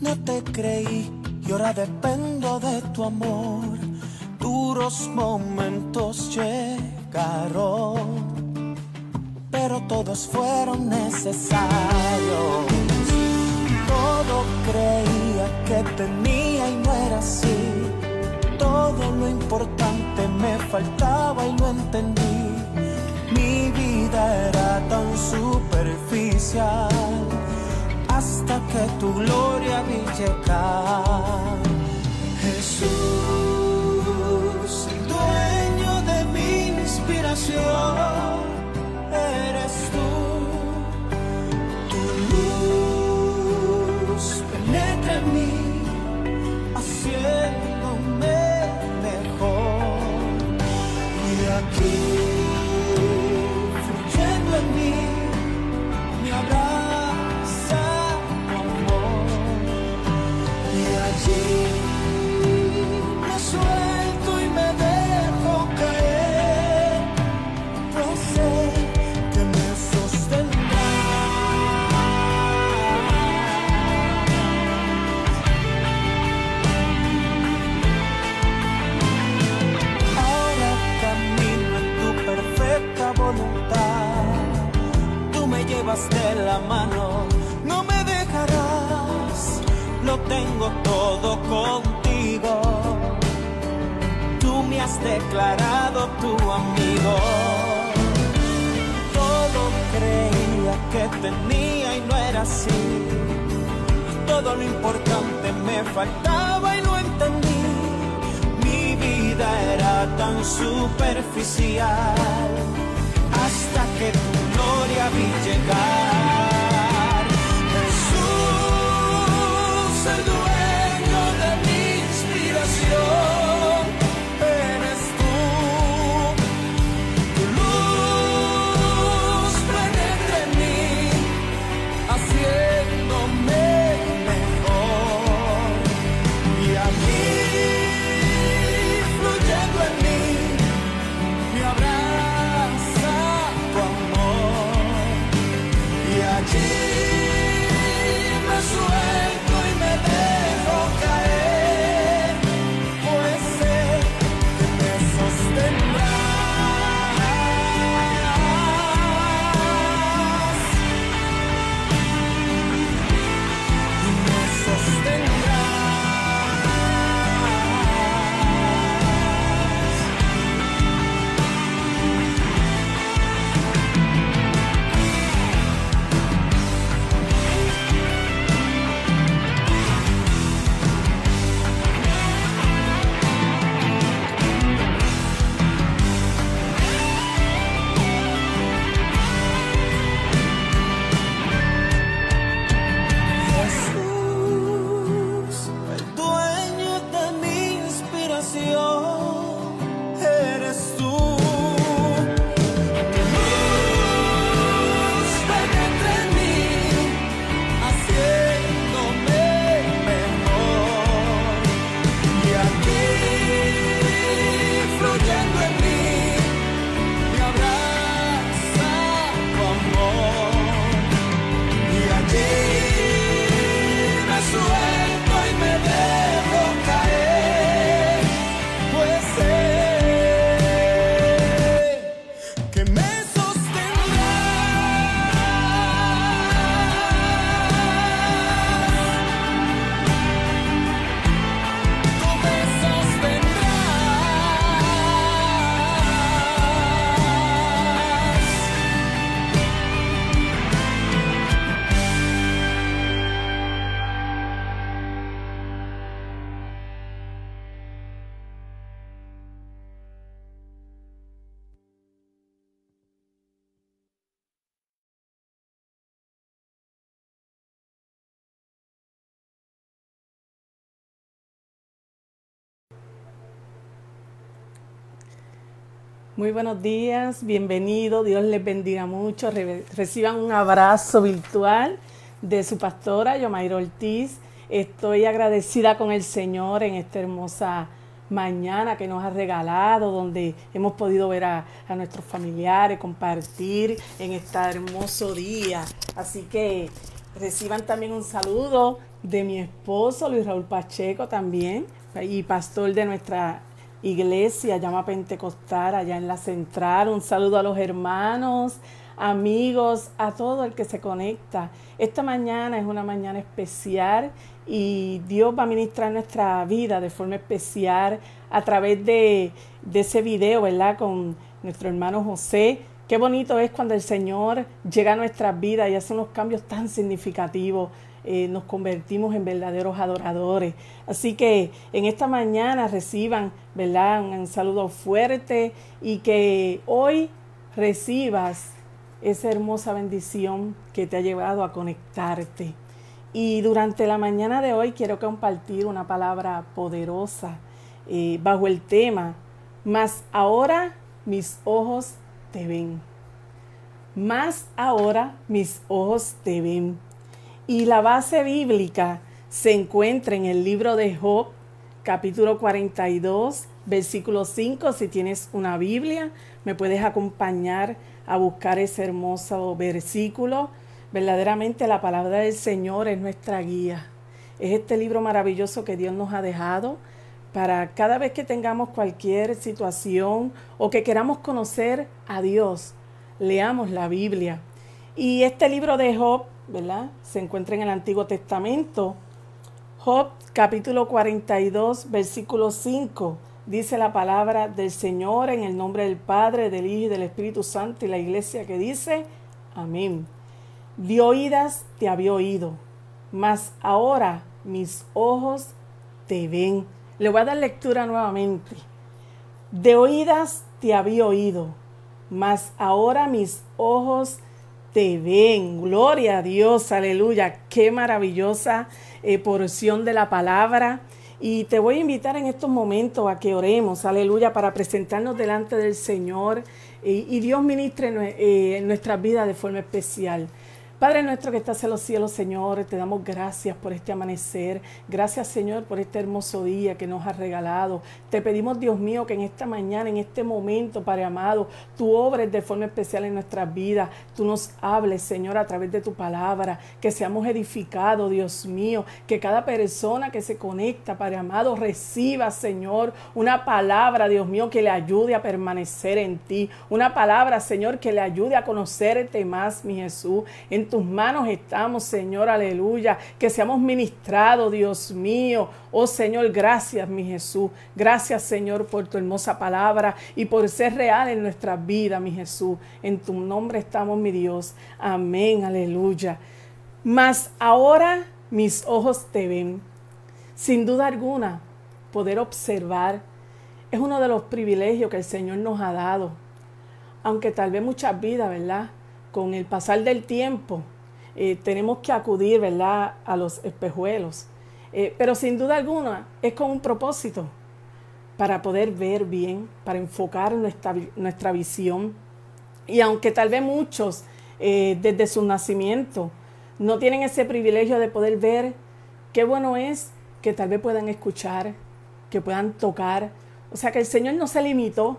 No te creí y ahora dependo de tu amor. Duros momentos llegaron, pero todos fueron necesarios. Todo creía que tenía y no era así. Todo lo importante me faltaba y lo entendí. Mi vida era tan superficial hasta que tu gloria vi llegar. Jesús, dueño de mi inspiración, llevas de la mano, no me dejarás lo tengo todo contigo. Tú me has declarado tu amigo. Todo creía que tenía y no era así. Todo lo importante me faltaba y no entendí. Mi vida era tan superficial hasta que tu gloria Muy buenos días, bienvenidos, Dios les bendiga mucho. reciban un abrazo virtual de su pastora Yomairo Ortiz. Estoy agradecida con el Señor en esta hermosa mañana que nos ha regalado, donde hemos podido ver a, a nuestros familiares, compartir en este hermoso día. Así que reciban también un saludo de mi esposo Luis Raúl Pacheco también y pastor de nuestra iglesia, llama Pentecostal, allá en la central. Un saludo a los hermanos, amigos, a todo el que se conecta. Esta mañana es una mañana especial y Dios va a ministrar nuestra vida de forma especial a través de, de ese video, ¿verdad? Con nuestro hermano José. Qué bonito es cuando el Señor llega a nuestras vidas y hace unos cambios tan significativos eh, nos convertimos en verdaderos adoradores. Así que en esta mañana reciban, ¿verdad? Un, saludo fuerte y que hoy recibas esa hermosa bendición que te ha llevado a conectarte. Y durante la mañana de hoy quiero compartir una palabra poderosa eh, bajo el tema, más ahora mis ojos te ven. Más ahora mis ojos te ven. Y la base bíblica se encuentra en el libro de Job, capítulo 42, versículo 5. Si tienes una Biblia, me puedes acompañar a buscar ese hermoso versículo. Verdaderamente la palabra del Señor es nuestra guía. Es este libro maravilloso que Dios nos ha dejado para cada vez que tengamos cualquier situación o que queramos conocer a Dios, leamos la Biblia. Y este libro de Job ¿verdad? Se encuentra en el Antiguo Testamento. Job capítulo 42, versículo 5. Dice la palabra del Señor en el nombre del Padre, del Hijo y del Espíritu Santo y la iglesia que dice, amén. De oídas te había oído, mas ahora mis ojos te ven. Le voy a dar lectura nuevamente. De oídas te había oído, mas ahora mis ojos te ven. Gloria a Dios, aleluya. Qué maravillosa eh, porción de la palabra. Y te voy a invitar en estos momentos a que oremos, aleluya, para presentarnos delante del Señor y, Dios ministre eh, nuestras vidas de forma especial. Padre nuestro que estás en los cielos, Señor, te damos gracias por este amanecer. Gracias, Señor, por este hermoso día que nos has regalado. Te pedimos, Dios mío, que en esta mañana, en este momento, Padre amado, tú obres de forma especial en nuestras vidas. Tú nos hables, Señor, a través de tu palabra. Que seamos edificados, Dios mío. Que cada persona que se conecta, Padre amado, reciba, Señor, una palabra, Dios mío, que le ayude a permanecer en ti. Una palabra, Señor, que le ayude a conocerte más, mi Jesús. En tus manos estamos, Señor, aleluya. Que seamos ministrados, Dios mío. Oh Señor, gracias, mi Jesús. Gracias, Señor, por tu hermosa palabra y por ser real en nuestra vida, mi Jesús. En tu nombre estamos, mi Dios. Amén, aleluya. Mas ahora mis ojos te ven. Sin duda alguna, poder observar es uno de los privilegios que el Señor nos ha dado. Aunque tal vez muchas vidas, ¿verdad? Con el pasar del tiempo eh, tenemos que acudir, ¿verdad?, a los espejuelos. Eh, pero sin duda alguna es con un propósito para poder ver bien, para enfocar nuestra, nuestra visión. Y aunque tal vez muchos eh, desde su nacimiento no tienen ese privilegio de poder ver, qué bueno es que tal vez puedan escuchar, que puedan tocar. O sea que el Señor no se limitó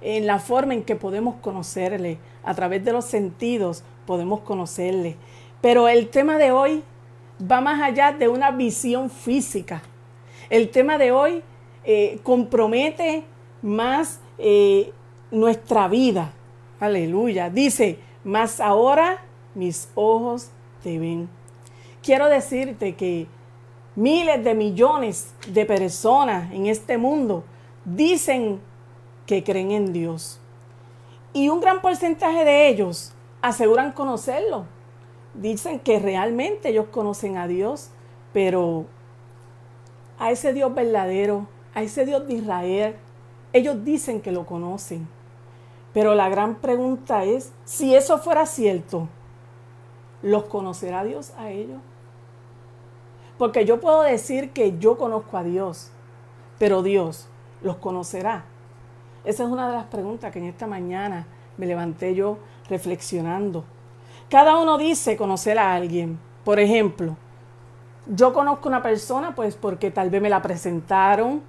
en la forma en que podemos conocerle. A través de los sentidos podemos conocerle. Pero el tema de hoy va más allá de una visión física. El tema de hoy eh, compromete más eh, nuestra vida. Aleluya. Dice, más ahora mis ojos te ven. Quiero decirte que miles de millones de personas en este mundo dicen que creen en Dios. Y un gran porcentaje de ellos aseguran conocerlo. Dicen que realmente ellos conocen a Dios, pero a ese Dios verdadero, a ese Dios de Israel, ellos dicen que lo conocen. Pero la gran pregunta es, si eso fuera cierto, ¿los conocerá Dios a ellos? Porque yo puedo decir que yo conozco a Dios, pero Dios los conocerá. Esa es una de las preguntas que en esta mañana me levanté yo reflexionando. Cada uno dice conocer a alguien. Por ejemplo, yo conozco una persona pues porque tal vez me la presentaron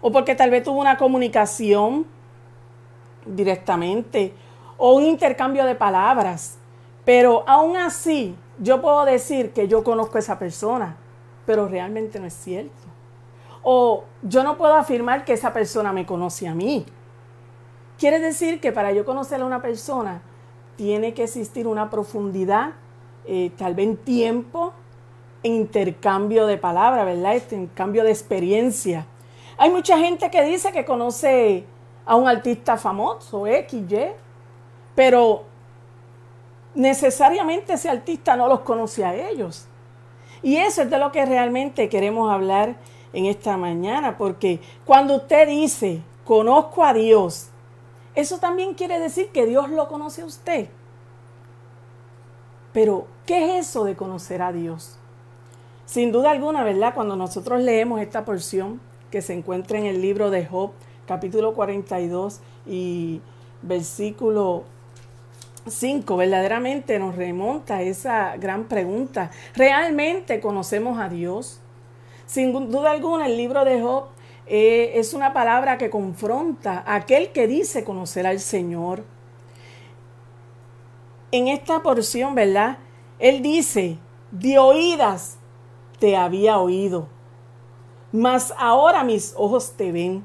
o porque tal vez tuvo una comunicación directamente o un intercambio de palabras. Pero aún así, yo puedo decir que yo conozco a esa persona, pero realmente no es cierto. O yo no puedo afirmar que esa persona me conoce a mí. Quiere decir que para yo conocer a una persona tiene que existir una profundidad, eh, tal vez tiempo, en intercambio de palabras, ¿verdad? Este intercambio de experiencia. Hay mucha gente que dice que conoce a un artista famoso, X, Y, pero necesariamente ese artista no los conoce a ellos. Y eso es de lo que realmente queremos hablar en esta mañana, porque cuando usted dice, conozco a Dios, eso también quiere decir que Dios lo conoce a usted. Pero, ¿qué es eso de conocer a Dios? Sin duda alguna, ¿verdad? Cuando nosotros leemos esta porción que se encuentra en el libro de Job, capítulo 42 y versículo 5, verdaderamente nos remonta a esa gran pregunta. ¿Realmente conocemos a Dios? Sin duda alguna, el libro de Job eh, es una palabra que confronta a aquel que dice conocer al Señor. En esta porción, ¿verdad? Él dice, de oídas te había oído, mas ahora mis ojos te ven.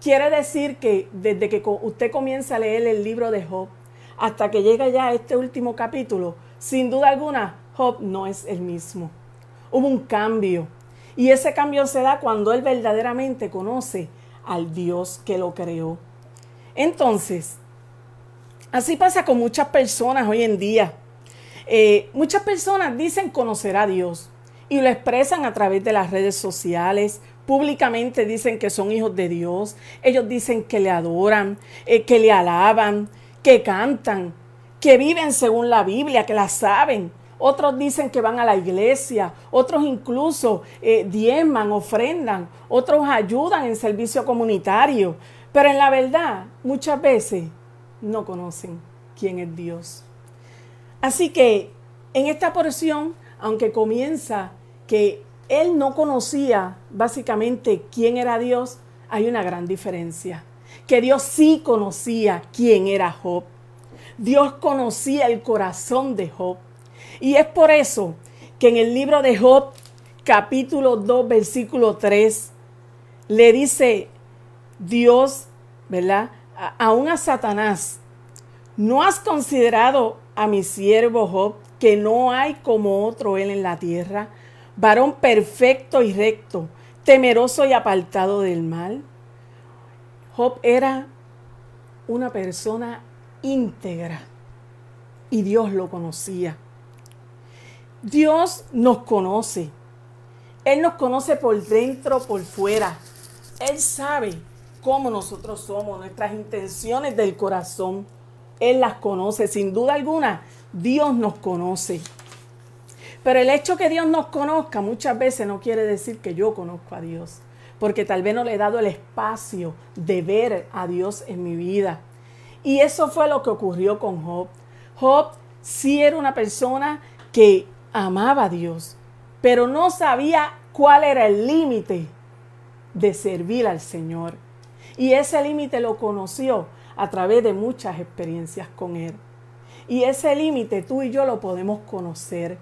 Quiere decir que desde que usted comienza a leer el libro de Job hasta que llega ya a este último capítulo, sin duda alguna, Job no es el mismo. Hubo un cambio. Y ese cambio se da cuando él verdaderamente conoce al Dios que lo creó. Entonces, así pasa con muchas personas hoy en día. Eh, muchas personas dicen conocer a Dios y lo expresan a través de las redes sociales. Públicamente dicen que son hijos de Dios. Ellos dicen que le adoran, eh, que le alaban, que cantan, que viven según la Biblia, que la saben otros dicen que van a la iglesia, otros incluso eh, diezman, ofrendan, otros ayudan en servicio comunitario, pero en la verdad muchas veces no conocen quién es Dios. Así que en esta porción, aunque comienza que él no conocía básicamente quién era Dios, hay una gran diferencia. Que Dios sí conocía quién era Job. Dios conocía el corazón de Job. Y es por eso que en el libro de Job, capítulo 2, versículo 3, le dice Dios, ¿verdad? aún a Satanás, ¿no has considerado a mi siervo Job que no hay como otro él en la tierra? Varón perfecto y recto, temeroso y apartado del mal. Job era una persona íntegra y Dios lo conocía. Dios nos conoce. Él nos conoce por dentro, por fuera. Él sabe cómo nosotros somos, nuestras intenciones del corazón. Él las conoce, sin duda alguna. Dios nos conoce. Pero el hecho que Dios nos conozca muchas veces no quiere decir que yo conozco a Dios, porque tal vez no le he dado el espacio de ver a Dios en mi vida. Y eso fue lo que ocurrió con Job. Job sí era una persona que amaba a Dios, pero no sabía cuál era el límite de servir al Señor. Y ese límite lo conoció a través de muchas experiencias con Él. Y ese límite tú y yo lo podemos conocer.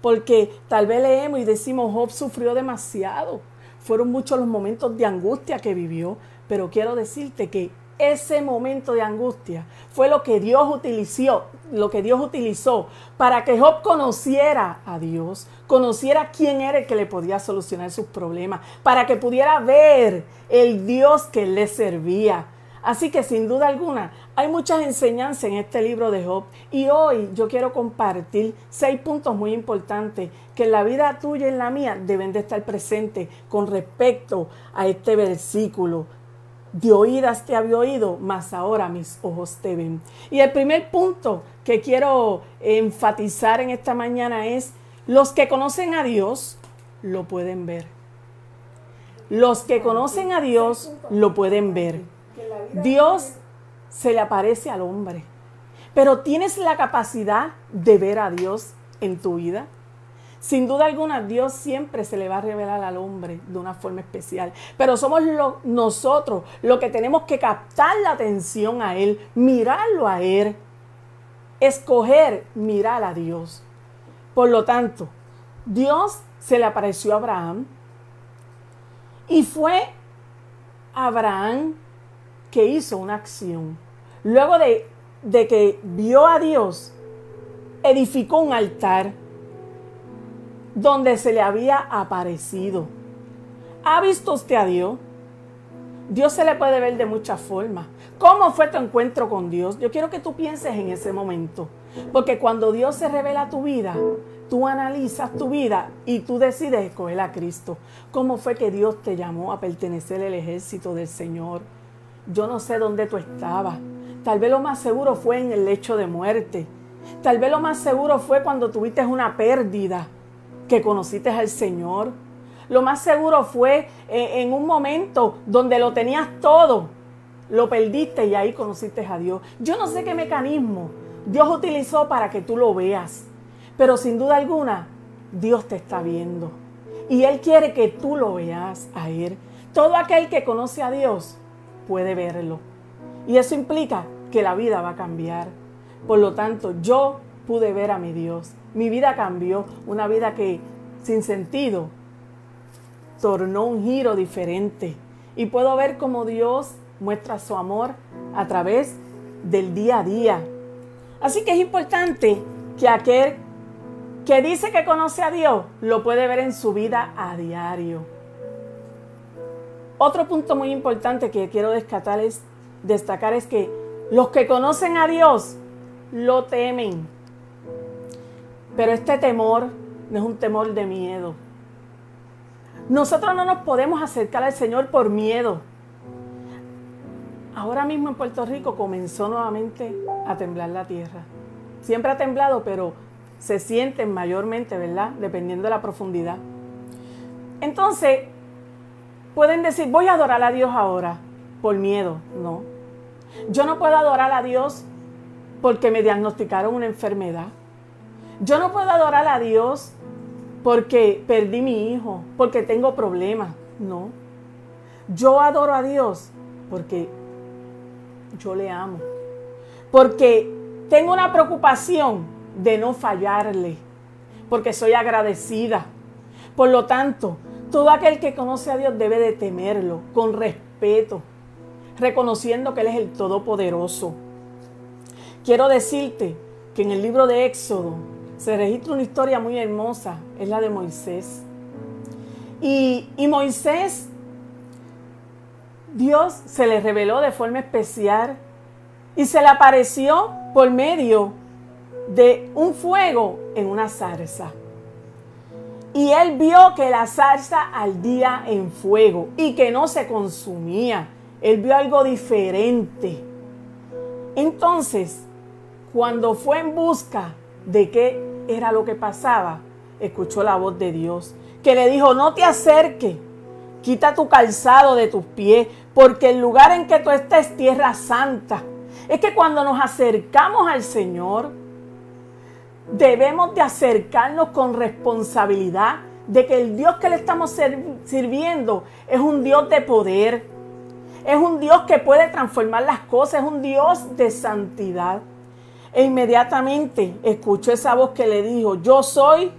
Porque tal vez leemos y decimos, Job sufrió demasiado. Fueron muchos los momentos de angustia que vivió. Pero quiero decirte que ese momento de angustia. Fue lo que Dios utilizó, lo que Dios utilizó para que Job conociera a Dios, conociera quién era el que le podía solucionar sus problemas, para que pudiera ver el Dios que le servía. Así que sin duda alguna hay muchas enseñanzas en este libro de Job. Y hoy yo quiero compartir seis puntos muy importantes que en la vida tuya y en la mía deben de estar presentes con respecto a este versículo de oídas te había oído, mas ahora mis ojos te ven. Y el primer punto que quiero enfatizar en esta mañana es, los que conocen a Dios lo pueden ver. Los que conocen a Dios lo pueden ver. Dios se le aparece al hombre. Pero tienes la capacidad de ver a Dios en tu vida. Sin duda alguna, Dios siempre se le va a revelar al hombre de una forma especial. Pero somos nosotros los que tenemos que captar la atención a Él, mirarlo a Él, escoger mirar a Dios. Por lo tanto, Dios se le apareció a Abraham y fue Abraham que hizo una acción. Luego de, de que vio a Dios, edificó un altar donde se le había aparecido. ¿Ha visto usted a Dios? Dios se le puede ver de muchas formas. ¿Cómo fue tu encuentro con Dios? Yo quiero que tú pienses en ese momento. Porque cuando Dios se revela tu vida, tú analizas tu vida y tú decides escoger a Cristo. ¿Cómo fue que Dios te llamó a pertenecer al ejército del Señor? Yo no sé dónde tú estabas. Tal vez lo más seguro fue en el lecho de muerte. Tal vez lo más seguro fue cuando tuviste una pérdida que conociste al Señor. Lo más seguro fue eh, en un momento donde lo tenías todo, lo perdiste y ahí conociste a Dios. Yo no sé qué mecanismo Dios utilizó para que tú lo veas, pero sin duda alguna Dios te está viendo y Él quiere que tú lo veas a Él. Todo aquel que conoce a Dios puede verlo y eso implica que la vida va a cambiar. Por lo tanto, yo pude ver a mi Dios. Mi vida cambió, una vida que sin sentido tornó un giro diferente. Y puedo ver cómo Dios muestra su amor a través del día a día. Así que es importante que aquel que dice que conoce a Dios lo puede ver en su vida a diario. Otro punto muy importante que quiero destacar es, destacar es que los que conocen a Dios lo temen. Pero este temor no es un temor de miedo. Nosotros no nos podemos acercar al Señor por miedo. Ahora mismo en Puerto Rico comenzó nuevamente a temblar la tierra. Siempre ha temblado, pero se siente mayormente, ¿verdad? Dependiendo de la profundidad. Entonces, pueden decir, voy a adorar a Dios ahora, por miedo. No. Yo no puedo adorar a Dios porque me diagnosticaron una enfermedad. Yo no puedo adorar a Dios porque perdí mi hijo, porque tengo problemas. No. Yo adoro a Dios porque yo le amo. Porque tengo una preocupación de no fallarle. Porque soy agradecida. Por lo tanto, todo aquel que conoce a Dios debe de temerlo con respeto, reconociendo que Él es el Todopoderoso. Quiero decirte que en el libro de Éxodo, se registra una historia muy hermosa, es la de Moisés. Y, Moisés, Dios se le reveló de forma especial y se le apareció por medio de un fuego en una zarza. Y él vio que la zarza ardía en fuego y que no se consumía. Él vio algo diferente. Entonces, cuando fue en busca de qué era lo que pasaba, escuchó la voz de Dios, que le dijo, no te acerques, quita tu calzado de tus pies, porque el lugar en que tú estás es tierra santa. Es que cuando nos acercamos al Señor, debemos de acercarnos con responsabilidad de que el Dios que le estamos sirviendo es un Dios de poder, es un Dios que puede transformar las cosas, es un Dios de santidad. E inmediatamente escuchó esa voz que le dijo, yo soy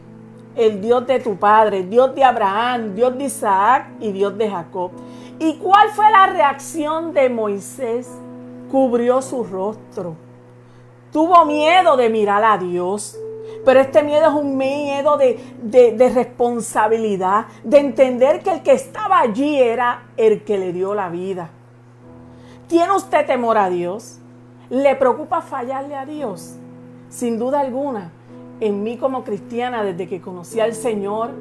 el Dios de tu padre, Dios de Abraham, Dios de Isaac y Dios de Jacob. ¿Y cuál fue la reacción de Moisés? Cubrió su rostro. Tuvo miedo de mirar a Dios. Pero este miedo es un miedo de, de, responsabilidad, de entender que el que estaba allí era el que le dio la vida. ¿Tiene usted temor a Dios? ¿Le preocupa fallarle a Dios? Sin duda alguna, en mí como cristiana, desde que conocí al Señor,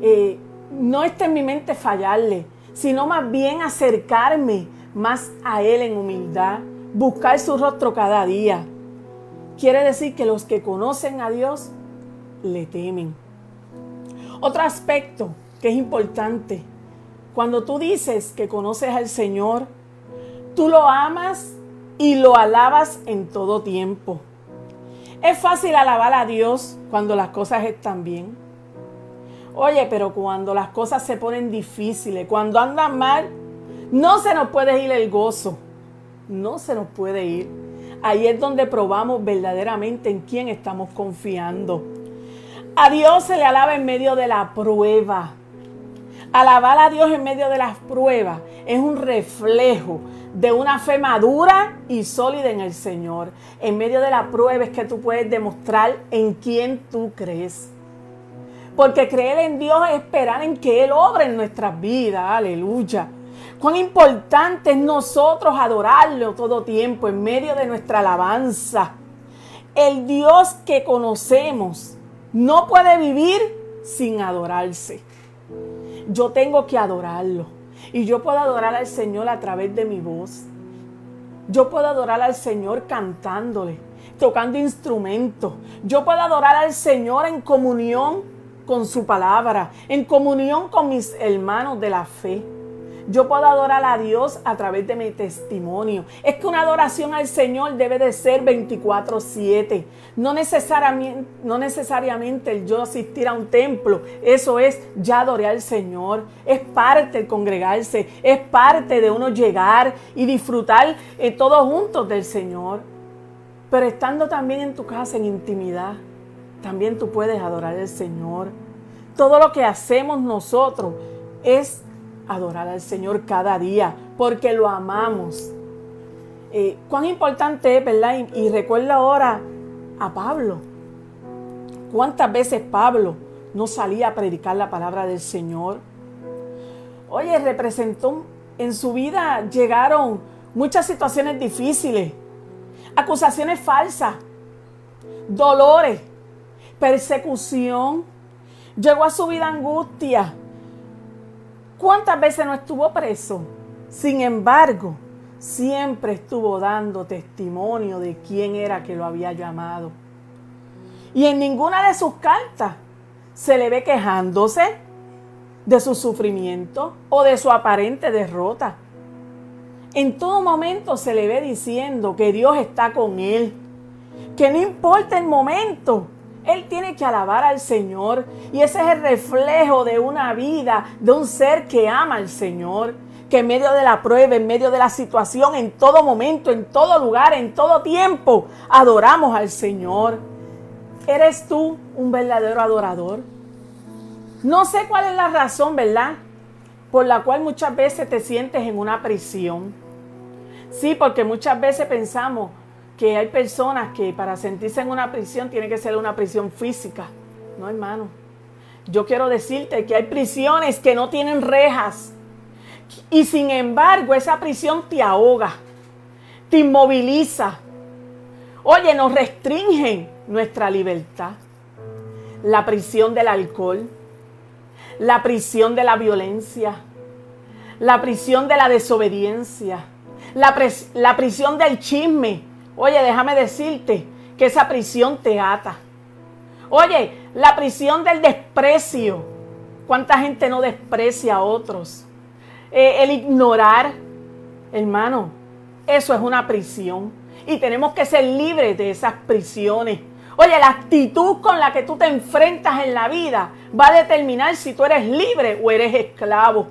eh, no está en mi mente fallarle, sino más bien acercarme más a Él en humildad, buscar su rostro cada día. Quiere decir que los que conocen a Dios le temen. Otro aspecto que es importante, cuando tú dices que conoces al Señor, Tú lo amas y lo alabas en todo tiempo. Es fácil alabar a Dios cuando las cosas están bien. Oye, pero cuando las cosas se ponen difíciles, cuando andan mal, no se nos puede ir el gozo. No se nos puede ir. Ahí es donde probamos verdaderamente en quién estamos confiando. A Dios se le alaba en medio de la prueba. Alabar a Dios en medio de las pruebas es un reflejo de una fe madura y sólida en el Señor. En medio de la prueba es que tú puedes demostrar en quién tú crees. Porque creer en Dios es esperar en que Él obre en nuestras vidas. Aleluya. Cuán importante es nosotros adorarlo todo tiempo en medio de nuestra alabanza. El Dios que conocemos no puede vivir sin adorarse. Yo tengo que adorarlo. Y yo puedo adorar al Señor a través de mi voz. Yo puedo adorar al Señor cantándole, tocando instrumentos. Yo puedo adorar al Señor en comunión con su palabra, en comunión con mis hermanos de la fe. Yo puedo adorar a Dios a través de mi testimonio. Es que una adoración al Señor debe de ser 24/7. No necesariamente, no necesariamente el yo asistir a un templo. Eso es, ya adoré al Señor. Es parte de congregarse. Es parte de uno llegar y disfrutar eh, todos juntos del Señor. Pero estando también en tu casa en intimidad, también tú puedes adorar al Señor. Todo lo que hacemos nosotros es adorar al Señor cada día, porque lo amamos. Eh, cuán importante es, ¿verdad? Y, y recuerda ahora a Pablo. ¿Cuántas veces Pablo no salía a predicar la palabra del Señor? Oye, representó en su vida, llegaron muchas situaciones difíciles, acusaciones falsas, dolores, persecución. Llegó a su vida angustia, ¿Cuántas veces no estuvo preso? Sin embargo, siempre estuvo dando testimonio de quién era que lo había llamado. Y en ninguna de sus cartas se le ve quejándose de su sufrimiento o de su aparente derrota. En todo momento se le ve diciendo que Dios está con él, que no importa el momento, él tiene que alabar al Señor y ese es el reflejo de una vida, de un ser que ama al Señor, que en medio de la prueba, en medio de la situación, en todo momento, en todo lugar, en todo tiempo, adoramos al Señor. ¿Eres tú un verdadero adorador? No sé cuál es la razón, ¿verdad? Por la cual muchas veces te sientes en una prisión. Sí, porque muchas veces pensamos, que hay personas que para sentirse en una prisión tiene que ser una prisión física. No, hermano. Yo quiero decirte que hay prisiones que no tienen rejas. Y sin embargo, esa prisión te ahoga, te inmoviliza. Oye, nos restringen nuestra libertad. La prisión del alcohol, la prisión de la violencia, la prisión de la desobediencia, la, la prisión del chisme, Oye, déjame decirte que esa prisión te ata. Oye, la prisión del desprecio. ¿Cuánta gente no desprecia a otros? Eh, el ignorar, hermano, eso es una prisión. Y tenemos que ser libres de esas prisiones. Oye, la actitud con la que tú te enfrentas en la vida va a determinar si tú eres libre o eres esclavo.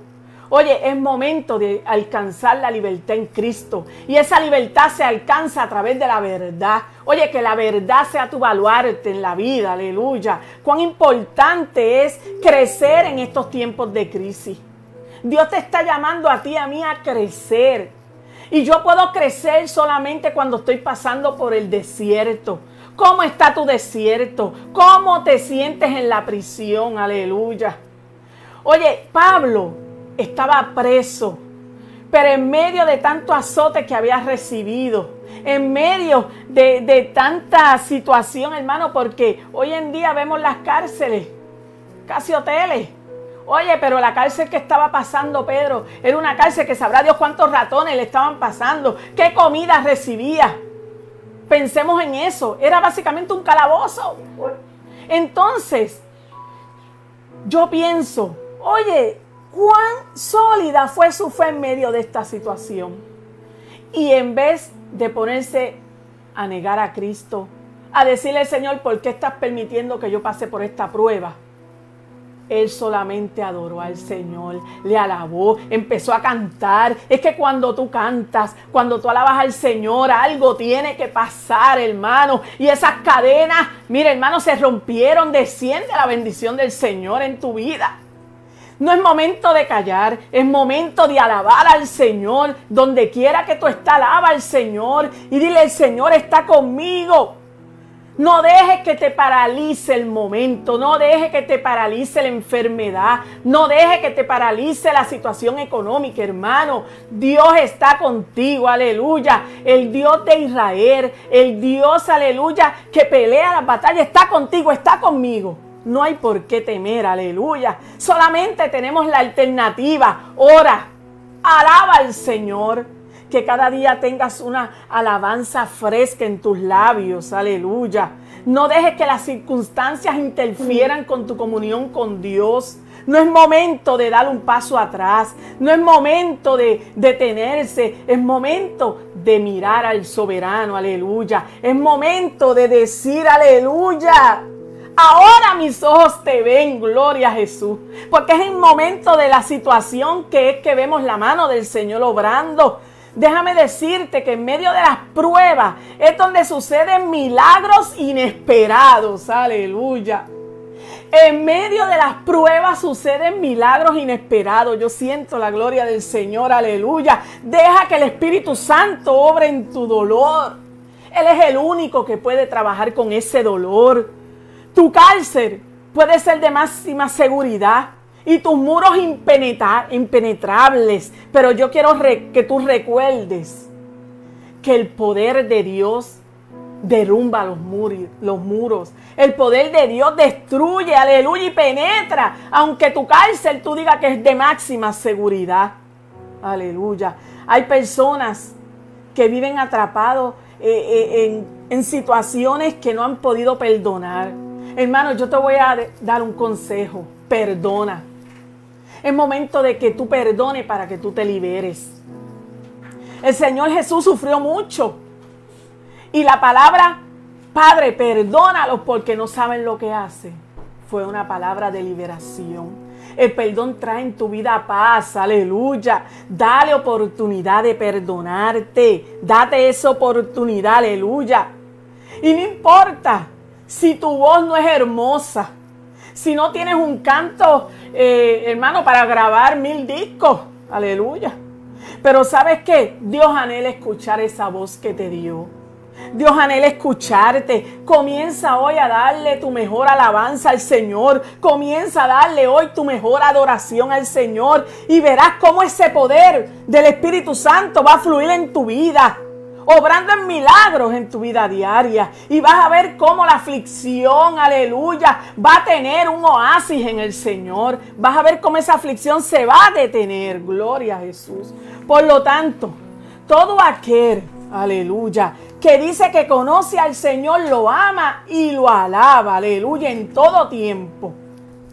Oye, es momento de alcanzar la libertad en Cristo. Y esa libertad se alcanza a través de la verdad. Oye, que la verdad sea tu baluarte en la vida. Aleluya. Cuán importante es crecer en estos tiempos de crisis. Dios te está llamando a ti a mí a crecer. Y yo puedo crecer solamente cuando estoy pasando por el desierto. ¿Cómo está tu desierto? ¿Cómo te sientes en la prisión? Aleluya. Oye, Pablo estaba preso, pero en medio de tanto azote que había recibido, en medio de, tanta situación, hermano, porque hoy en día vemos las cárceles, casi hoteles. Oye, pero la cárcel que estaba pasando Pedro era una cárcel que sabrá Dios cuántos ratones le estaban pasando, qué comida recibía. Pensemos en eso, era básicamente un calabozo. Entonces, yo pienso, oye, cuán sólida fue su fe en medio de esta situación. Y en vez de ponerse a negar a Cristo, a decirle al Señor, ¿por qué estás permitiendo que yo pase por esta prueba? Él solamente adoró al Señor, le alabó, empezó a cantar. Es que cuando tú cantas, cuando tú alabas al Señor, algo tiene que pasar, hermano. Y esas cadenas, mira, hermano, se rompieron. Desciende la bendición del Señor en tu vida. No es momento de callar, es momento de alabar al Señor. Donde quiera que tú estés, alaba al Señor y dile, el Señor está conmigo. No dejes que te paralice el momento, no dejes que te paralice la enfermedad, no dejes que te paralice la situación económica, hermano. Dios está contigo, aleluya. El Dios de Israel, el Dios, aleluya, que pelea la batalla, está contigo, está conmigo. No hay por qué temer, aleluya. Solamente tenemos la alternativa. Ora, alaba al Señor que cada día tengas una alabanza fresca en tus labios, aleluya. No dejes que las circunstancias interfieran con tu comunión con Dios. No es momento de dar un paso atrás, no es momento de detenerse, es momento de mirar al soberano, aleluya. Es momento de decir, aleluya. Ahora mis ojos te ven, gloria a Jesús. Porque es el momento de la situación que es que vemos la mano del Señor obrando. Déjame decirte que en medio de las pruebas es donde suceden milagros inesperados. Aleluya. En medio de las pruebas suceden milagros inesperados. Yo siento la gloria del Señor. Aleluya. Deja que el Espíritu Santo obre en tu dolor. Él es el único que puede trabajar con ese dolor. Tu cárcel puede ser de máxima seguridad y tus muros impenetrables. Pero yo quiero que tú recuerdes que el poder de Dios derrumba los, muros. El poder de Dios destruye, aleluya, y penetra. Aunque tu cárcel tú digas que es de máxima seguridad. Aleluya. Hay personas que viven atrapados eh, eh, en situaciones que no han podido perdonar. Hermano, yo te voy a dar un consejo. Perdona. Es momento de que tú perdones para que tú te liberes. El Señor Jesús sufrió mucho. Y la palabra, Padre, perdónalos porque no saben lo que hacen, fue una palabra de liberación. El perdón trae en tu vida paz, aleluya. Dale oportunidad de perdonarte. Date esa oportunidad, aleluya. Y no importa si tu voz no es hermosa, si no tienes un canto, eh, hermano, para grabar mil discos. Aleluya. Pero sabes qué? Dios anhela escuchar esa voz que te dio. Dios anhela escucharte. Comienza hoy a darle tu mejor alabanza al Señor. Comienza a darle hoy tu mejor adoración al Señor. Y verás cómo ese poder del Espíritu Santo va a fluir en tu vida obrando en milagros en tu vida diaria. Y vas a ver cómo la aflicción, aleluya, va a tener un oasis en el Señor. Vas a ver cómo esa aflicción se va a detener. Gloria a Jesús. Por lo tanto, todo aquel, aleluya, que dice que conoce al Señor, lo ama y lo alaba, aleluya, en todo tiempo.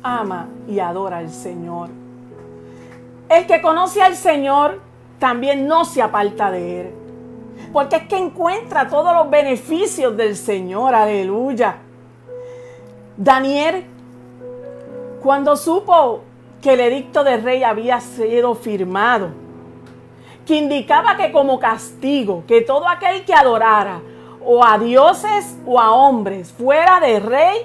Ama y adora al Señor. El que conoce al Señor también no se aparta de Él porque es que encuentra todos los beneficios del Señor, aleluya. Daniel, cuando supo que el edicto del rey había sido firmado, que indicaba que como castigo, que todo aquel que adorara o a dioses o a hombres fuera de rey,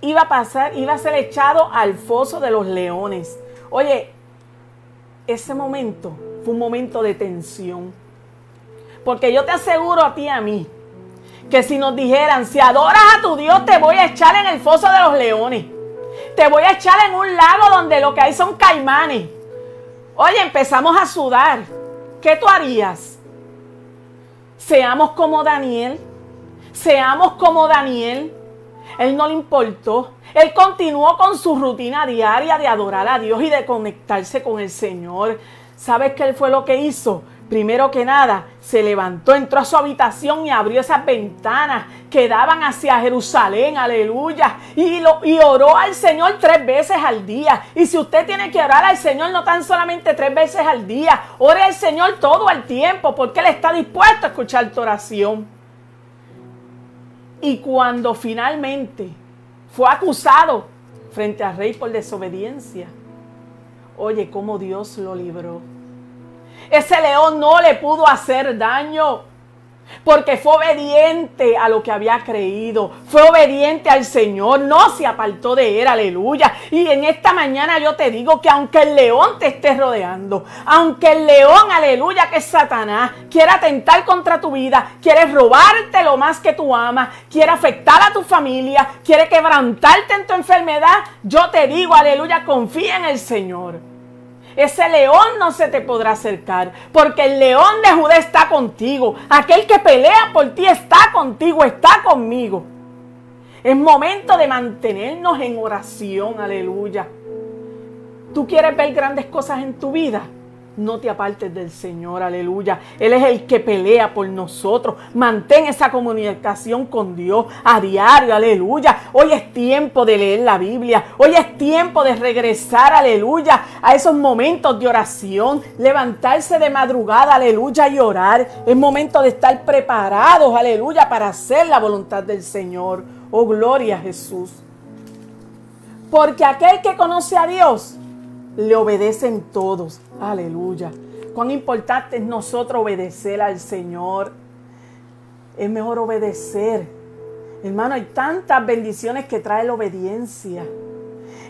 iba a pasar, iba a ser echado al foso de los leones. Oye, ese momento fue un momento de tensión. Porque yo te aseguro a ti y a mí que si nos dijeran, si adoras a tu Dios, te voy a echar en el foso de los leones. Te voy a echar en un lago donde lo que hay son caimanes. Oye, empezamos a sudar. ¿Qué tú harías? Seamos como Daniel. Seamos como Daniel. Él no le importó. Él continuó con su rutina diaria de adorar a Dios y de conectarse con el Señor. ¿Sabes qué fue lo que hizo? Primero que nada, se levantó, entró a su habitación y abrió esas ventanas que daban hacia Jerusalén, aleluya. Y, lo, y oró al Señor tres veces al día. Y si usted tiene que orar al Señor no tan solamente tres veces al día, ore al Señor todo el tiempo porque Él está dispuesto a escuchar tu oración. Y cuando finalmente fue acusado frente al rey por desobediencia, oye cómo Dios lo libró. Ese león no le pudo hacer daño. Porque fue obediente a lo que había creído. Fue obediente al Señor. No se apartó de él. Aleluya. Y en esta mañana yo te digo que aunque el león te esté rodeando. Aunque el león, aleluya, que es Satanás. Quiera atentar contra tu vida. Quiere robarte lo más que tú amas. Quiere afectar a tu familia. Quiere quebrantarte en tu enfermedad. Yo te digo, aleluya, confía en el Señor. Ese león no se te podrá acercar, porque el león de Judá está contigo. Aquel que pelea por ti está contigo, está conmigo. Es momento de mantenernos en oración, aleluya. ¿Tú quieres ver grandes cosas en tu vida? No te apartes del Señor, aleluya. Él es el que pelea por nosotros. Mantén esa comunicación con Dios a diario, aleluya. Hoy es tiempo de leer la Biblia. Hoy es tiempo de regresar, aleluya, a esos momentos de oración. Levantarse de madrugada, aleluya, y orar. Es momento de estar preparados, aleluya, para hacer la voluntad del Señor. Oh, gloria a Jesús. Porque aquel que conoce a Dios, le obedecen todos. Aleluya. Cuán importante es nosotros obedecer al Señor. Es mejor obedecer. Hermano, hay tantas bendiciones que trae la obediencia.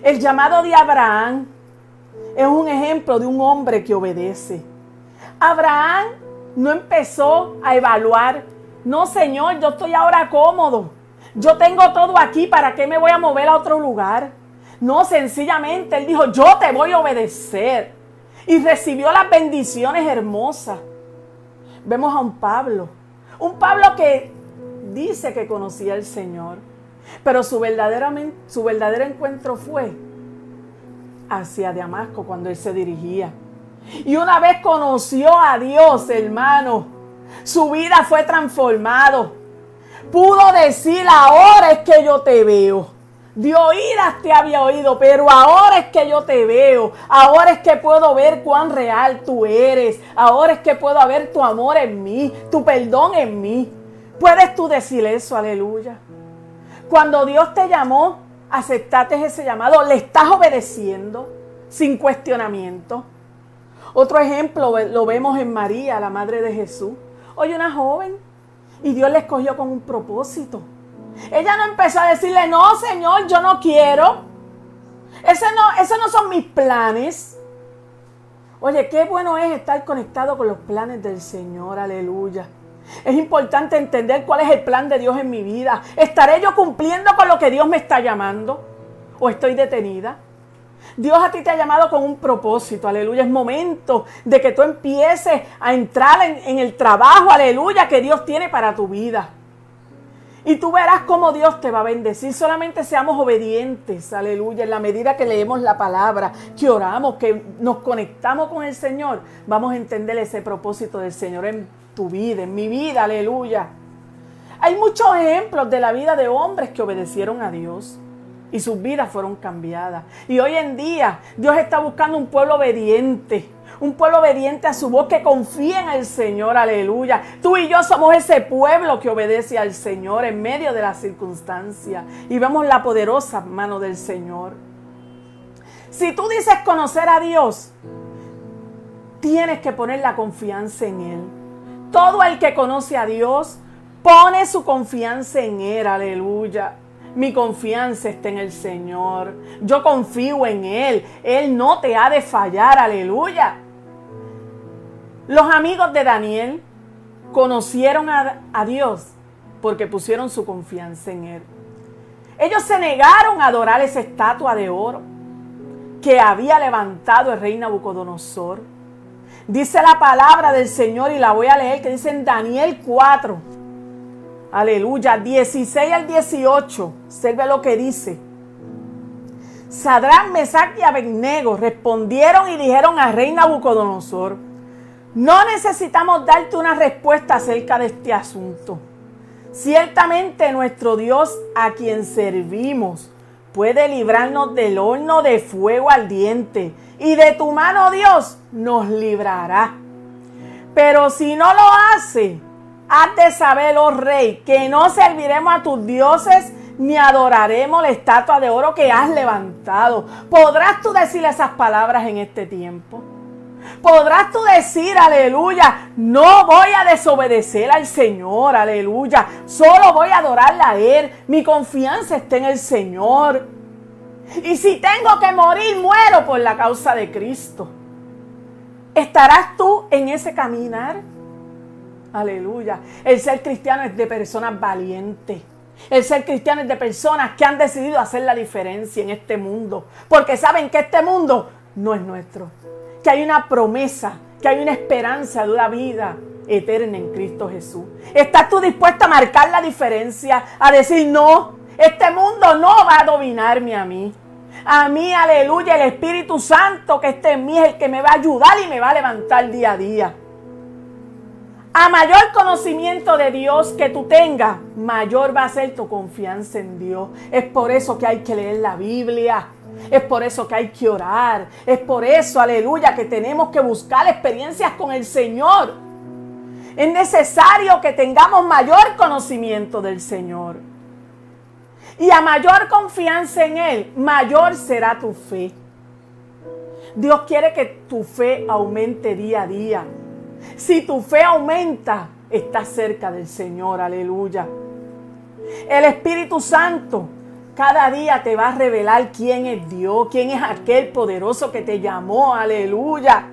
El llamado de Abraham es un ejemplo de un hombre que obedece. Abraham no empezó a evaluar, no Señor, yo estoy ahora cómodo. Yo tengo todo aquí, ¿para qué me voy a mover a otro lugar? No, sencillamente él dijo, yo te voy a obedecer. Y recibió las bendiciones hermosas. Vemos a un Pablo. Un Pablo que dice que conocía al Señor. Pero su, su verdadero encuentro fue hacia Damasco cuando él se dirigía. Y una vez conoció a Dios, hermano, su vida fue transformado. Pudo decir, ahora es que yo te veo. De oídas te había oído, pero ahora es que yo te veo. Ahora es que puedo ver cuán real tú eres. Ahora es que puedo ver tu amor en mí, tu perdón en mí. ¿Puedes tú decir eso? Aleluya. Cuando Dios te llamó, aceptaste ese llamado, le estás obedeciendo sin cuestionamiento. Otro ejemplo lo vemos en María, la madre de Jesús. Hoy una joven y Dios la escogió con un propósito. Ella no empezó a decirle, no, Señor, yo no quiero. Ese no, esos no son mis planes. Oye, qué bueno es estar conectado con los planes del Señor, aleluya. Es importante entender cuál es el plan de Dios en mi vida. ¿Estaré yo cumpliendo con lo que Dios me está llamando? ¿O estoy detenida? Dios a ti te ha llamado con un propósito, aleluya. Es momento de que tú empieces a entrar en, en el trabajo, aleluya, que Dios tiene para tu vida. Y tú verás cómo Dios te va a bendecir. Solamente seamos obedientes, aleluya, en la medida que leemos la palabra, que oramos, que nos conectamos con el Señor, vamos a entender ese propósito del Señor en tu vida, en mi vida, aleluya. Hay muchos ejemplos de la vida de hombres que obedecieron a Dios y sus vidas fueron cambiadas. Y hoy en día Dios está buscando un pueblo obediente un pueblo obediente a su voz que confía en el Señor, aleluya. Tú y yo somos ese pueblo que obedece al Señor en medio de las circunstancias y vemos la poderosa mano del Señor. Si tú dices conocer a Dios, tienes que poner la confianza en Él. Todo el que conoce a Dios pone su confianza en Él, aleluya. Mi confianza está en el Señor. Yo confío en Él. Él no te ha de fallar, aleluya. Los amigos de Daniel conocieron a, Dios porque pusieron su confianza en Él. Ellos se negaron a adorar esa estatua de oro que había levantado el rey Nabucodonosor. Dice la palabra del Señor y la voy a leer que dice en Daniel 4. Aleluya, 16 al 18. Observe lo que dice. Sadrán, Mesach y Abednego respondieron y dijeron al rey Nabucodonosor: No necesitamos darte una respuesta acerca de este asunto. Ciertamente nuestro Dios a quien servimos puede librarnos del horno de fuego ardiente y de tu mano Dios nos librará. Pero si no lo hace, haz de saber, oh rey, que no serviremos a tus dioses ni adoraremos la estatua de oro que has levantado. ¿Podrás tú decir esas palabras en este tiempo? Podrás tú decir, aleluya, no voy a desobedecer al Señor, aleluya. Solo voy a adorarle a Él. Mi confianza está en el Señor. Y si tengo que morir, muero por la causa de Cristo. ¿Estarás tú en ese caminar? Aleluya. El ser cristiano es de personas valientes. El ser cristiano es de personas que han decidido hacer la diferencia en este mundo. Porque saben que este mundo no es nuestro que hay una promesa, que hay una esperanza de una vida eterna en Cristo Jesús. ¿Estás tú dispuesto a marcar la diferencia? A decir, no, este mundo no va a dominarme a mí. A mí, aleluya, el Espíritu Santo que esté en mí es el que me va a ayudar y me va a levantar día a día. A mayor conocimiento de Dios que tú tengas, mayor va a ser tu confianza en Dios. Es por eso que hay que leer la Biblia. Es por eso que hay que orar. Es por eso, aleluya, que tenemos que buscar experiencias con el Señor. Es necesario que tengamos mayor conocimiento del Señor. Y a mayor confianza en Él, mayor será tu fe. Dios quiere que tu fe aumente día a día. Si tu fe aumenta, estás cerca del Señor, aleluya. El Espíritu Santo cada día te va a revelar quién es Dios, quién es aquel poderoso que te llamó. Aleluya.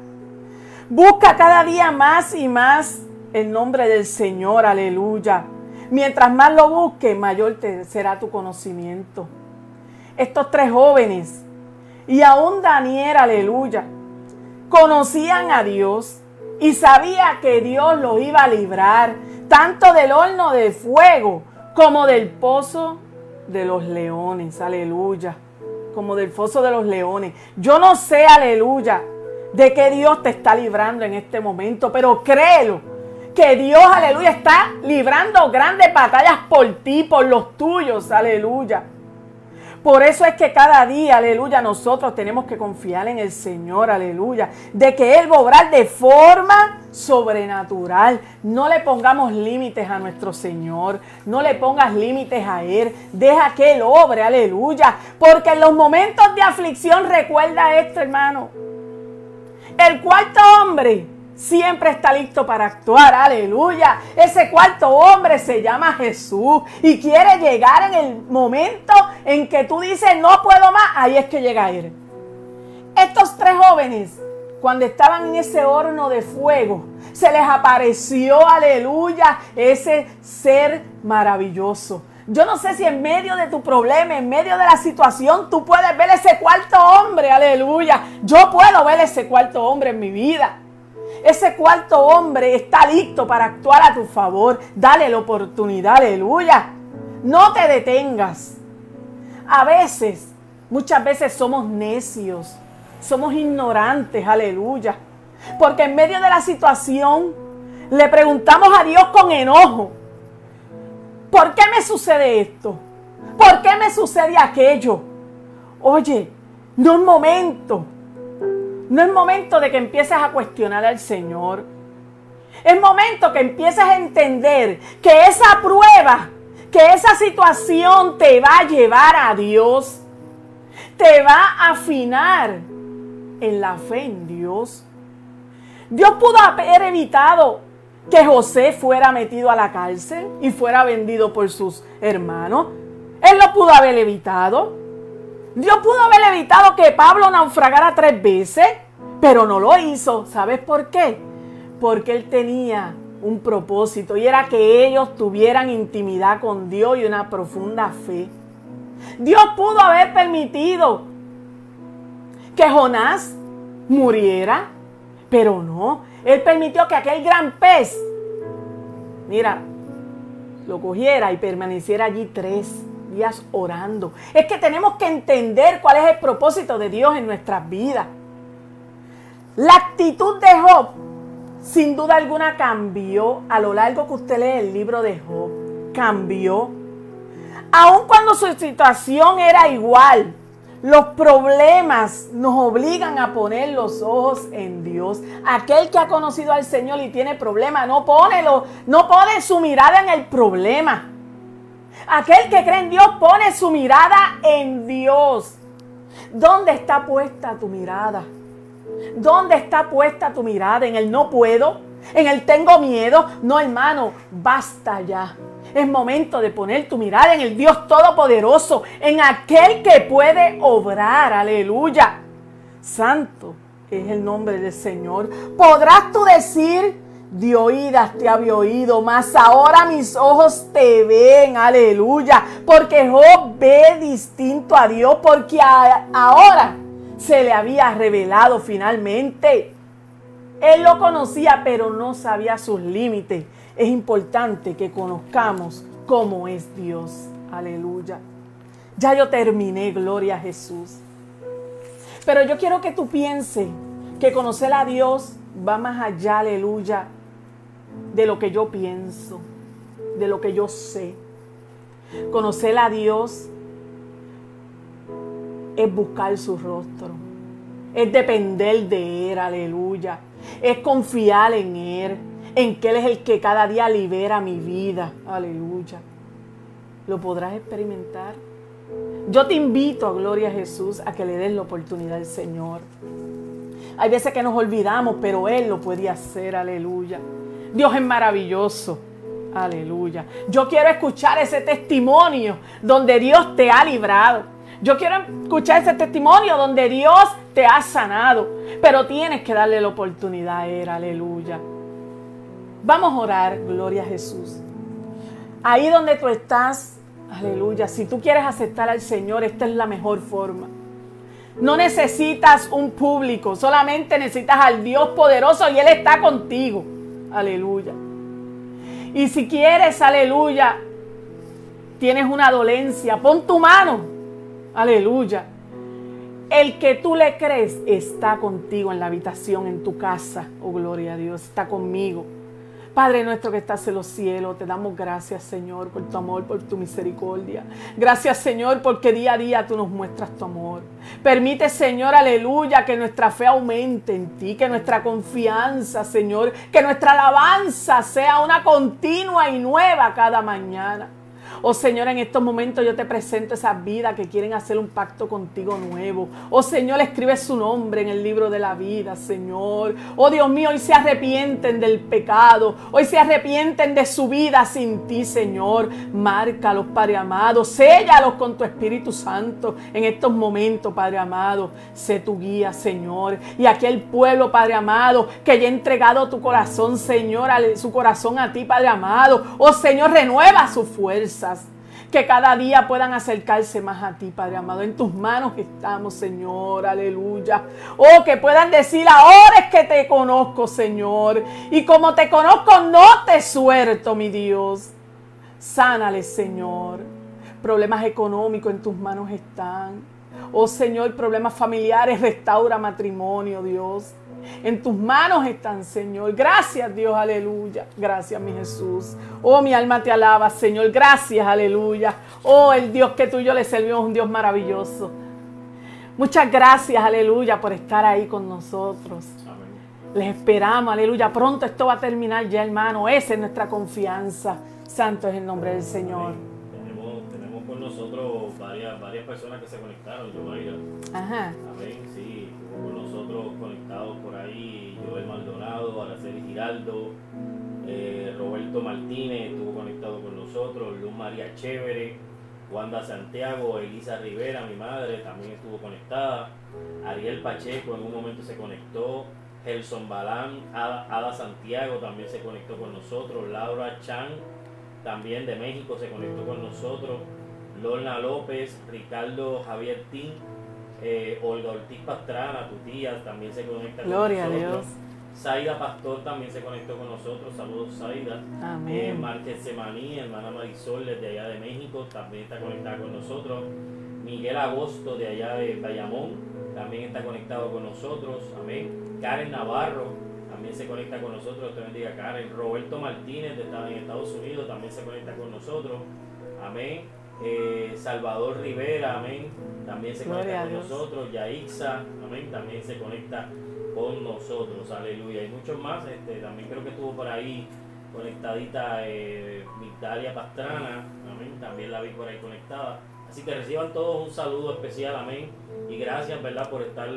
Busca cada día más y más el nombre del Señor. Aleluya. Mientras más lo busques, mayor te será tu conocimiento. Estos tres jóvenes y aún Daniel, aleluya, conocían a Dios y sabía que Dios los iba a librar tanto del horno de fuego como del pozo de los leones, aleluya, como del foso de los leones. Yo no sé, aleluya, de qué Dios te está librando en este momento, pero créelo, que Dios, aleluya, está librando grandes batallas por ti, por los tuyos, aleluya. Por eso es que cada día, aleluya, nosotros tenemos que confiar en el Señor, aleluya, de que Él va a obrar de forma sobrenatural. No le pongamos límites a nuestro Señor, no le pongas límites a Él, deja que Él obre, aleluya, porque en los momentos de aflicción recuerda esto, hermano. El cuarto hombre siempre está listo para actuar, aleluya. Ese cuarto hombre se llama Jesús y quiere llegar en el momento en que tú dices no puedo más, ahí es que llega Él. Estos tres jóvenes, cuando estaban en ese horno de fuego, se les apareció, aleluya, ese ser maravilloso. Yo no sé si en medio de tu problema, en medio de la situación, tú puedes ver ese cuarto hombre, aleluya. Yo puedo ver ese cuarto hombre en mi vida. Ese cuarto hombre está listo para actuar a tu favor. Dale la oportunidad, aleluya. No te detengas. A veces, muchas veces somos necios, somos ignorantes, aleluya. Porque en medio de la situación le preguntamos a Dios con enojo, ¿por qué me sucede esto? ¿Por qué me sucede aquello? Oye, no es momento no es momento de que empieces a cuestionar al Señor. Es momento que empieces a entender que esa prueba, que esa situación te va a llevar a Dios. Te va a afinar en la fe en Dios. Dios pudo haber evitado que José fuera metido a la cárcel y fuera vendido por sus hermanos. Él lo pudo haber evitado. Dios pudo haber evitado que Pablo naufragara tres veces, pero no lo hizo. ¿Sabes por qué? Porque él tenía un propósito y era que ellos tuvieran intimidad con Dios y una profunda fe. Dios pudo haber permitido que Jonás muriera, pero no. Él permitió que aquel gran pez, mira, lo cogiera y permaneciera allí tres orando. Es que tenemos que entender cuál es el propósito de Dios en nuestras vidas. La actitud de Job sin duda alguna cambió a lo largo que usted lee el libro de Job. Cambió. Aun cuando su situación era igual, los problemas nos obligan a poner los ojos en Dios. Aquel que ha conocido al Señor y tiene problemas, no pone, no pone su mirada en el problema. Aquel que cree en Dios pone su mirada en Dios. ¿Dónde está puesta tu mirada? ¿Dónde está puesta tu mirada? ¿En el no puedo? ¿En el tengo miedo? No, hermano, basta ya. Es momento de poner tu mirada en el Dios Todopoderoso, en aquel que puede obrar. Aleluya. Santo es el nombre del Señor. Podrás tú decir, de oídas te había oído, mas ahora mis ojos te ven, aleluya, porque Job ve distinto a Dios, porque ahora se le había revelado finalmente. Él lo conocía, pero no sabía sus límites. Es importante que conozcamos cómo es Dios, aleluya. Ya yo terminé, gloria a Jesús. Pero yo quiero que tú pienses que conocer a Dios va más allá, aleluya, de lo que yo pienso, de lo que yo sé. Conocer a Dios es buscar su rostro, es depender de Él, aleluya, es confiar en Él, en que Él es el que cada día libera mi vida, aleluya. ¿Lo podrás experimentar? Yo te invito a Gloria a Jesús a que le des la oportunidad al Señor. Hay veces que nos olvidamos, pero Él lo puede hacer, aleluya. Dios es maravilloso. Aleluya. Yo quiero escuchar ese testimonio donde Dios te ha librado. Yo quiero escuchar ese testimonio donde Dios te ha sanado. Pero tienes que darle la oportunidad a Él. Aleluya. Vamos a orar, gloria a Jesús. Ahí donde tú estás, aleluya. Si tú quieres aceptar al Señor, esta es la mejor forma. No necesitas un público, solamente necesitas al Dios poderoso y Él está contigo. Aleluya. Y si quieres, aleluya, tienes una dolencia, pon tu mano. Aleluya. El que tú le crees está contigo en la habitación, en tu casa. Oh, gloria a Dios, está conmigo. Padre nuestro que estás en los cielos, te damos gracias, Señor, por tu amor, por tu misericordia. Gracias, Señor, porque día a día tú nos muestras tu amor. Permite, Señor, aleluya, que nuestra fe aumente en ti, que nuestra confianza, Señor, que nuestra alabanza sea una continua y nueva cada mañana. Oh Señor, en estos momentos yo te presento esas vidas que quieren hacer un pacto contigo nuevo. Oh Señor, escribe su nombre en el libro de la vida, Señor. Oh Dios mío, hoy se arrepienten del pecado. Hoy se arrepienten de su vida sin ti, Señor. Márcalos, Padre amado. Séllalos con tu Espíritu Santo en estos momentos, Padre amado. Sé tu guía, Señor. Y aquel pueblo, Padre amado, que ya ha entregado tu corazón, Señor, su corazón a ti, Padre amado. Oh Señor, renueva su fuerza que cada día puedan acercarse más a ti, Padre amado. En tus manos estamos, Señor, aleluya. Oh, que puedan decir, ahora es que te conozco, Señor. Y como te conozco, no te suelto, mi Dios. Sánale, Señor. Problemas económicos en tus manos están. Oh Señor, problemas familiares, restaura matrimonio, Dios. En tus manos están, Señor. Gracias, Dios, aleluya. Gracias, mi Jesús. Oh, mi alma te alaba, Señor. Gracias, aleluya. Oh, el Dios que tú y yo le servimos un Dios maravilloso. Muchas gracias, aleluya, por estar ahí con nosotros. Les esperamos, aleluya. Pronto esto va a terminar ya, hermano. Esa es nuestra confianza. Santo es el nombre del Señor. Tenemos, tenemos con nosotros varias, varias personas que se conectaron, yo, Ajá. Amén, sí conectados por ahí, Joel Maldonado, Araceli Giraldo, eh, Roberto Martínez estuvo conectado con nosotros, Luz María Chévere, Wanda Santiago, Elisa Rivera, mi madre, también estuvo conectada, Ariel Pacheco en un momento se conectó, Gelson Balán, Ada, Santiago también se conectó con nosotros, Laura Chan, también de México se conectó con nosotros, Lorna López, Ricardo Javier Tín, eh, Olga Ortiz Pastrana, tu tía, también se conecta con Gloria a nosotros. Dios. Zaida Pastor también se conectó con nosotros. Saludos. Amén. Eh, Márquez Semaní, hermana Marisol desde allá de México, también está conectada con nosotros. Miguel Agosto de allá de Bayamón también está conectado con nosotros. Amén. Karen Navarro también se conecta con nosotros, te bendiga Karen. Roberto Martínez de en Estados Unidos también se conecta con nosotros. Amén. Eh, Salvador Rivera, amén, también se conecta con nosotros. Yaixa, amén, también se conecta con nosotros, aleluya. Y muchos más, este, también creo que estuvo por ahí conectadita eh, Pastrana, amén, también la vi por ahí conectada. Así que reciban todos un saludo especial, amén, y gracias, ¿verdad?, por estar,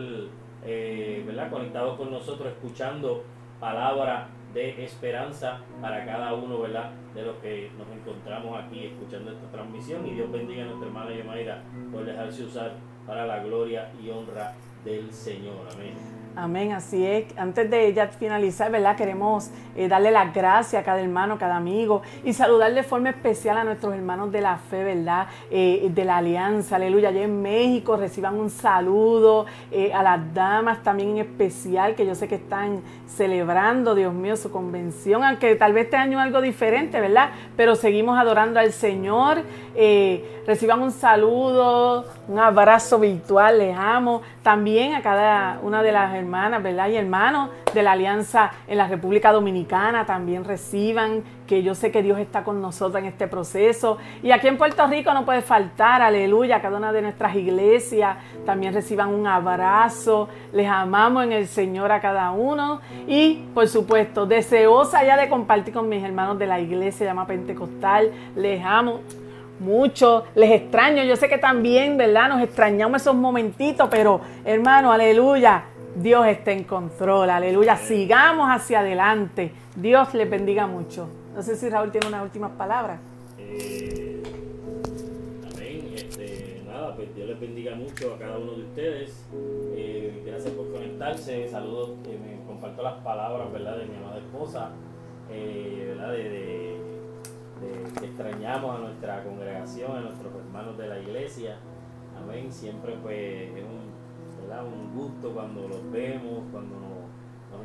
eh, ¿verdad?, conectados con nosotros, escuchando palabra de esperanza para cada uno, ¿verdad?, de los que nos encontramos aquí escuchando esta transmisión. Y Dios bendiga a nuestra hermana Yomaira por dejarse usar para la gloria y honra del Señor. Amén. Amén, así es. Antes de ya finalizar, ¿verdad? Queremos eh, darle las gracias a cada hermano, cada amigo y saludar de forma especial a nuestros hermanos de la fe, ¿verdad? Eh, de la alianza, aleluya. Allá en México reciban un saludo eh, a las damas también en especial, que yo sé que están celebrando, Dios mío, su convención, aunque tal vez este año algo diferente, ¿verdad? Pero seguimos adorando al Señor. reciban un saludo, un abrazo virtual, les amo. También a cada una de las hermanas, ¿verdad? Y hermanos de la Alianza en la República Dominicana también reciban, que yo sé que Dios está con nosotros en este proceso. Y aquí en Puerto Rico no puede faltar, aleluya, cada una de nuestras iglesias también reciban un abrazo. Les amamos en el Señor a cada uno. Y, por supuesto, deseosa ya de compartir con mis hermanos de la iglesia llama Pentecostal. Les amo mucho, les extraño, yo sé que también, ¿verdad? Nos extrañamos esos momentitos, pero hermano, aleluya, Dios está en control, aleluya, sigamos hacia adelante, Dios les bendiga mucho. No sé si Raúl tiene unas últimas palabras. Eh, amén, este, nada, pues Dios les bendiga mucho a cada uno de ustedes, eh, gracias por conectarse, saludos, eh, me comparto las palabras, ¿verdad? De mi amada esposa, ¿verdad? de extrañamos a nuestra congregación, a nuestros hermanos de la iglesia. Amén. Siempre pues es un, un gusto cuando los vemos, cuando nos,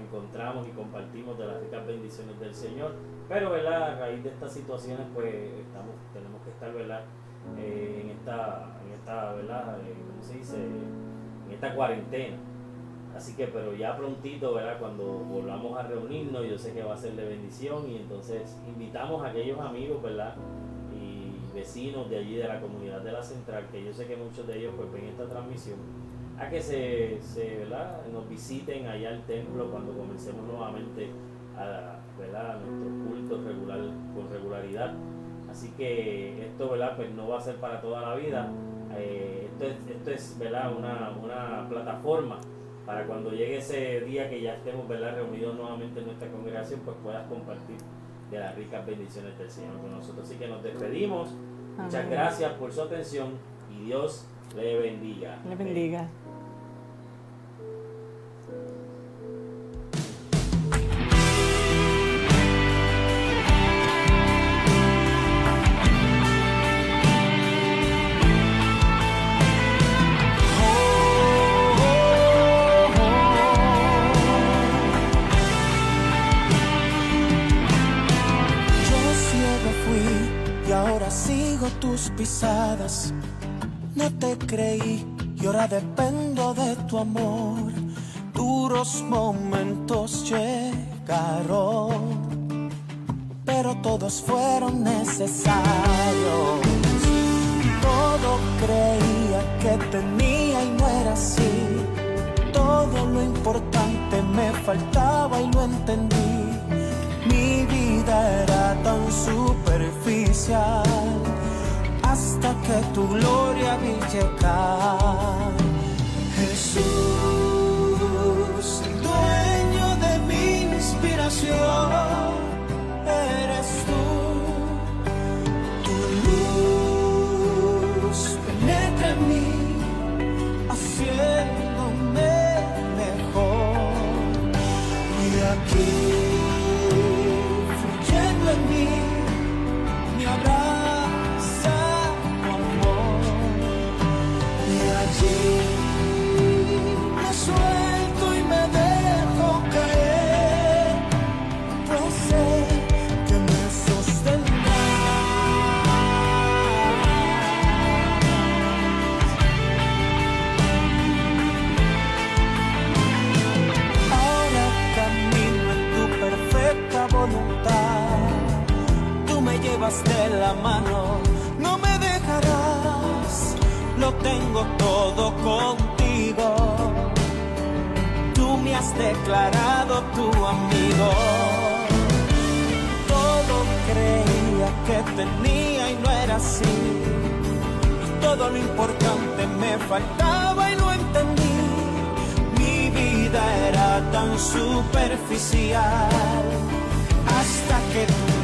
encontramos y compartimos de las ricas bendiciones del Señor. Pero ¿verdad? a raíz de estas situaciones pues estamos, tenemos que estar ¿verdad? Eh, en esta, en esta ¿verdad? Eh, ¿cómo se dice? En esta cuarentena. Así que, pero ya prontito, ¿verdad? Cuando volvamos a reunirnos, yo sé que va a ser de bendición y entonces invitamos a aquellos amigos, ¿verdad? Y vecinos de allí de la comunidad de la central, que yo sé que muchos de ellos pues ven esta transmisión, a que se, se ¿verdad? nos visiten allá al templo cuando comencemos nuevamente a, ¿verdad? nuestros cultos regular, con regularidad. Así que esto, ¿verdad? Pues no va a ser para toda la vida. Eh, esto es, esto es ¿verdad? Una, una plataforma para cuando llegue ese día que ya estemos reunidos nuevamente en nuestra congregación, pues puedas compartir de las ricas bendiciones del Señor con nosotros. Así que nos despedimos. Muchas gracias por su atención y Dios le bendiga. Le bendiga. No te creí y ahora dependo de tu amor. Duros momentos llegaron, pero todos fueron necesarios. Todo creía que tenía y no era así. Todo lo importante me faltaba y lo entendí. Mi vida era tan superficial que tu gloria vi llegar. Jesús, dueño de mi inspiración, mano, no me dejarás, lo tengo todo contigo. Tú me has declarado tu amigo. Todo creía que tenía y no era así. Todo lo importante me faltaba y no entendí. Mi vida era tan superficial hasta que tu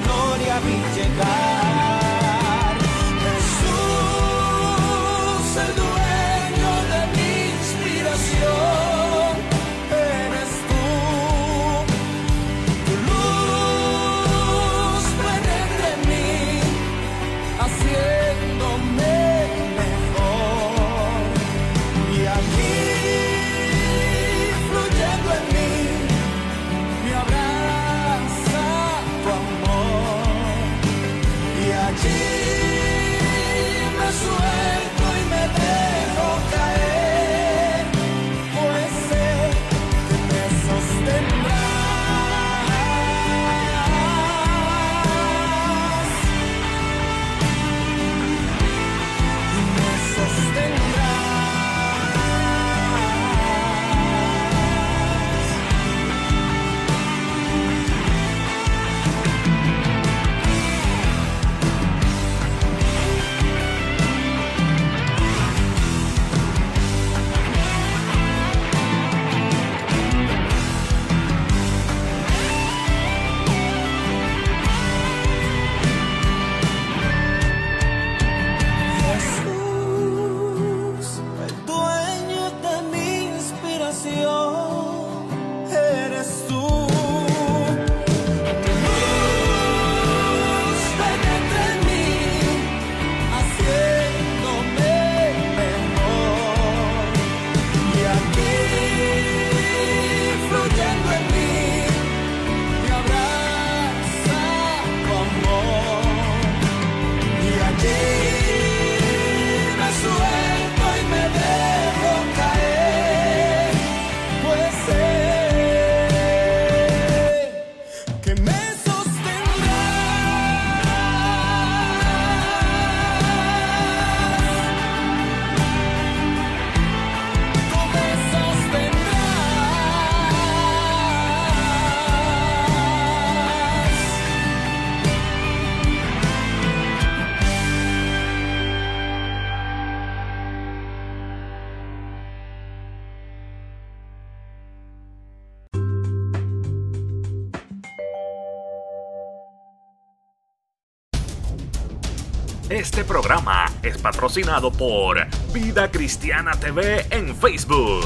programa es patrocinado por Vida Cristiana TV en Facebook.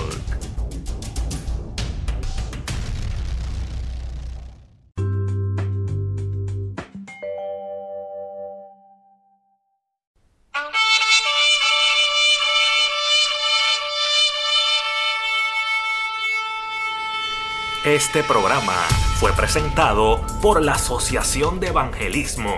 Este programa fue presentado por la Asociación de Evangelismo.